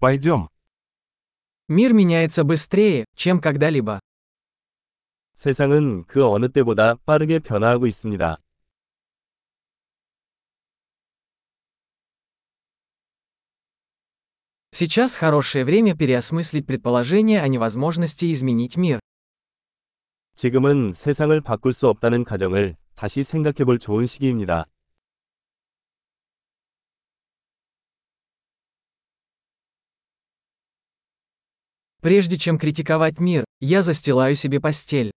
Пойдем. Мир меняется быстрее, чем когда-либо. 세상은 그 어느 때보다 빠르게 변화하고 있습니다. Сейчас хорошее время переосмыслить предположение о невозможности изменить мир. 지금은 세상을 바꿀 수 없다는 가정을 다시 생각해 볼 좋은 시기입니다. Прежде чем критиковать мир, я застилаю себе постель.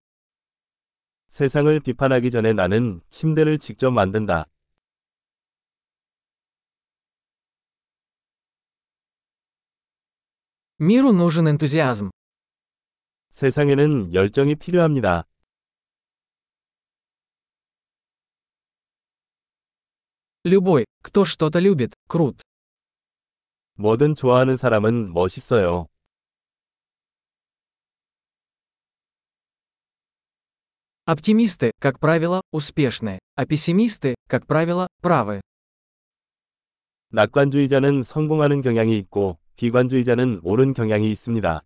세상을 비판하기 전에 나는 침대를 직접 만든다. Миру нужен энтузиазм. 세상에는 열정이 필요합니다. Любой, кто что-то любит, крут. 뭐든 좋아하는 사람은 멋있어요. Оптимисты, как правило, успешны, а пессимисты, как правило, правы. 낙관주의자는 성공하는 경향이 있고 비관주의자는 옳은 경향이 있습니다.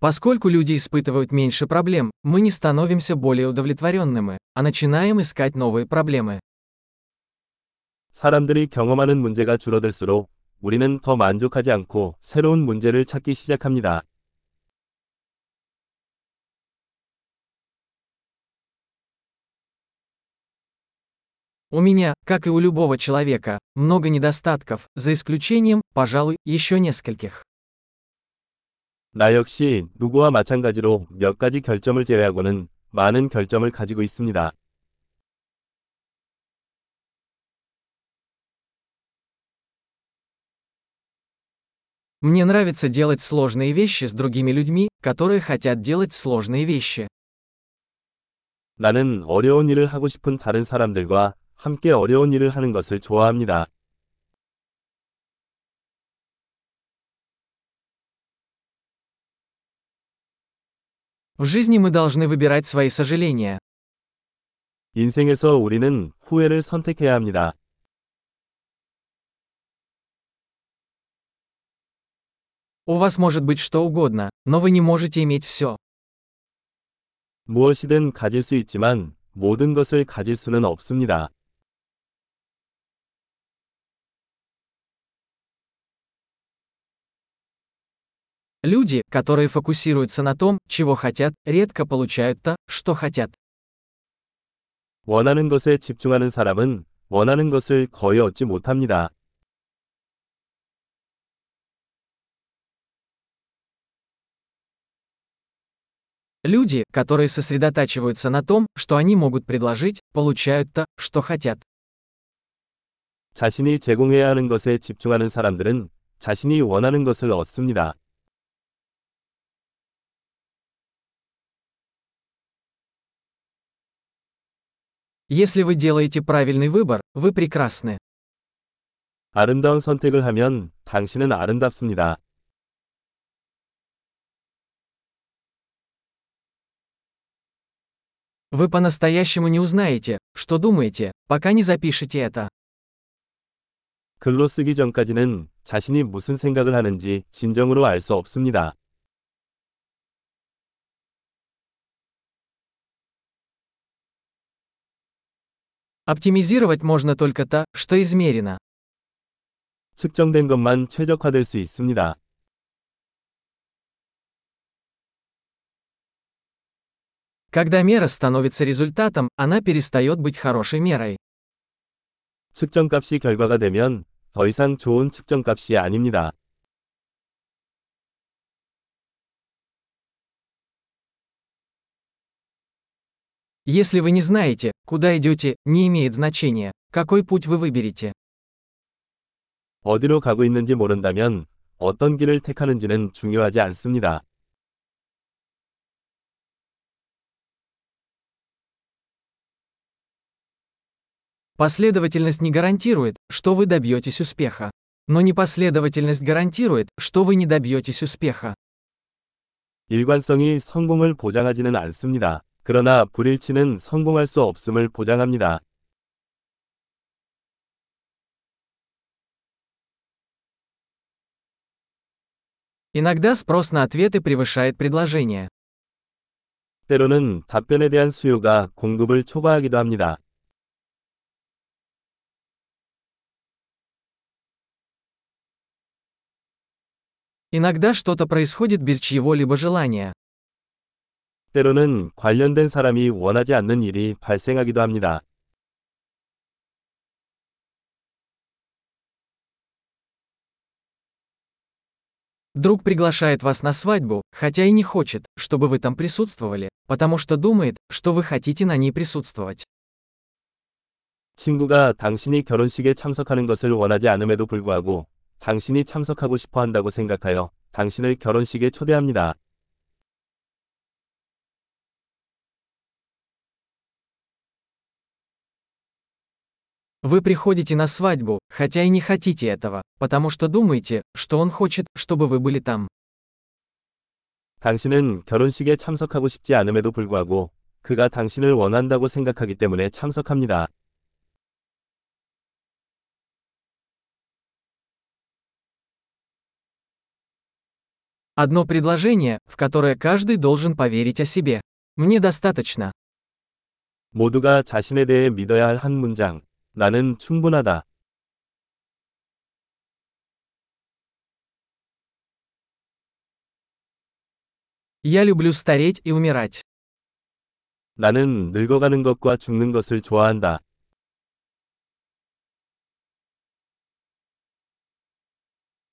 Поскольку люди испытывают меньше проблем, мы не становимся более удовлетворенными, а начинаем искать новые проблемы. 사람들이 경험하는 문제가 줄어들수록 우리는 더 만족하지 않고 새로운 문제를 찾기 시작합니다. У меня, как и у любого человека, много недостатков, за исключением, пожалуй, еще нескольких. 나 역시 누구와 마찬가지로 몇 가지 결점을 제외하고는 많은 결점을 가지고 있습니다. Мне нравится делать сложные вещи с другими людьми, которые хотят делать сложные вещи. 나는 어려운 일을 하고 싶은 다른 사람들과 함께 어려운 일을 하는 것을 좋아합니다. В жизни мы должны выбирать свои сожаления. 인생에서 우리는 후회를 선택해야 합니다. У вас может быть что угодно, но вы не можете иметь все. 무엇이든 가질 수 있지만 모든 것을 가질 수는 없습니다. Люди, которые фокусируются на том, чего хотят, редко получают то, что хотят. 원하는 것에 집중하는 사람은 원하는 것을 거의 얻지 못합니다. Люди, которые сосредотачиваются на том, что они могут предложить, получают то, что хотят. 자신이 제공해야 하는 것에 집중하는 사람들은 자신이 원하는 것을 얻습니다. Если вы делаете правильный выбор, вы прекрасны. 아름다운 선택을 하면 당신은 아름답습니다. Вы по-настоящему не узнаете, что думаете, пока не запишете это. 글로 쓰기 전까지는 자신이 무슨 생각을 하는지 진정으로 알 수 없습니다. Оптимизировать можно только то, что измерено. 측정된 것만 최적화될 수 있습니다. Когда мера становится результатом, она перестает быть хорошей мерой. 측정값이 결과가 되면 더 이상 좋은 측정값이 아닙니다. Если вы не знаете, куда идете, не имеет значения, какой путь вы выберете. 어디로 가고 있는지 모른다면 어떤 길을 택하는지는 중요하지 않습니다. Последовательность не гарантирует, что вы добьетесь успеха. Но непоследовательность гарантирует, что вы не добьетесь успеха. 일관성이 성공을 보장하지는 않습니다. 그러나 불일치는 성공할 수 없음을 보장합니다. Иногда спрос на ответы превышает предложение. 때로는 답변에 대한 수요가 공급을 초과하기도 합니다. Иногда что-то происходит без чьего-либо желания. 때로는 관련된 사람이 원하지 않는 일이 발생하기도 합니다. Друг приглашает вас на свадьбу, хотя и не хочет, чтобы вы там присутствовали, потому что думает, что вы хотите на ней присутствовать. 친구가 당신이 결혼식에 참석하는 것을 원하지 않음에도 불구하고 당신이 참석하고 싶어 한다고 생각하여 당신을 결혼식에 초대합니다. Вы приходите на свадьбу, хотя и не хотите этого, потому что думаете, что он хочет, чтобы вы были там. 당신은 결혼식에 참석하고 싶지 않음에도 불구하고 그가 당신을 원한다고 생각하기 때문에 참석합니다. Одно предложение, в которое каждый должен поверить о себе. Мне достаточно. 모두가 자신에 대해 믿어야 할 한 문장. 나는 충분하다. Я люблю стареть и умирать. 나는 늙어가는 것과 죽는 것을 좋아한다.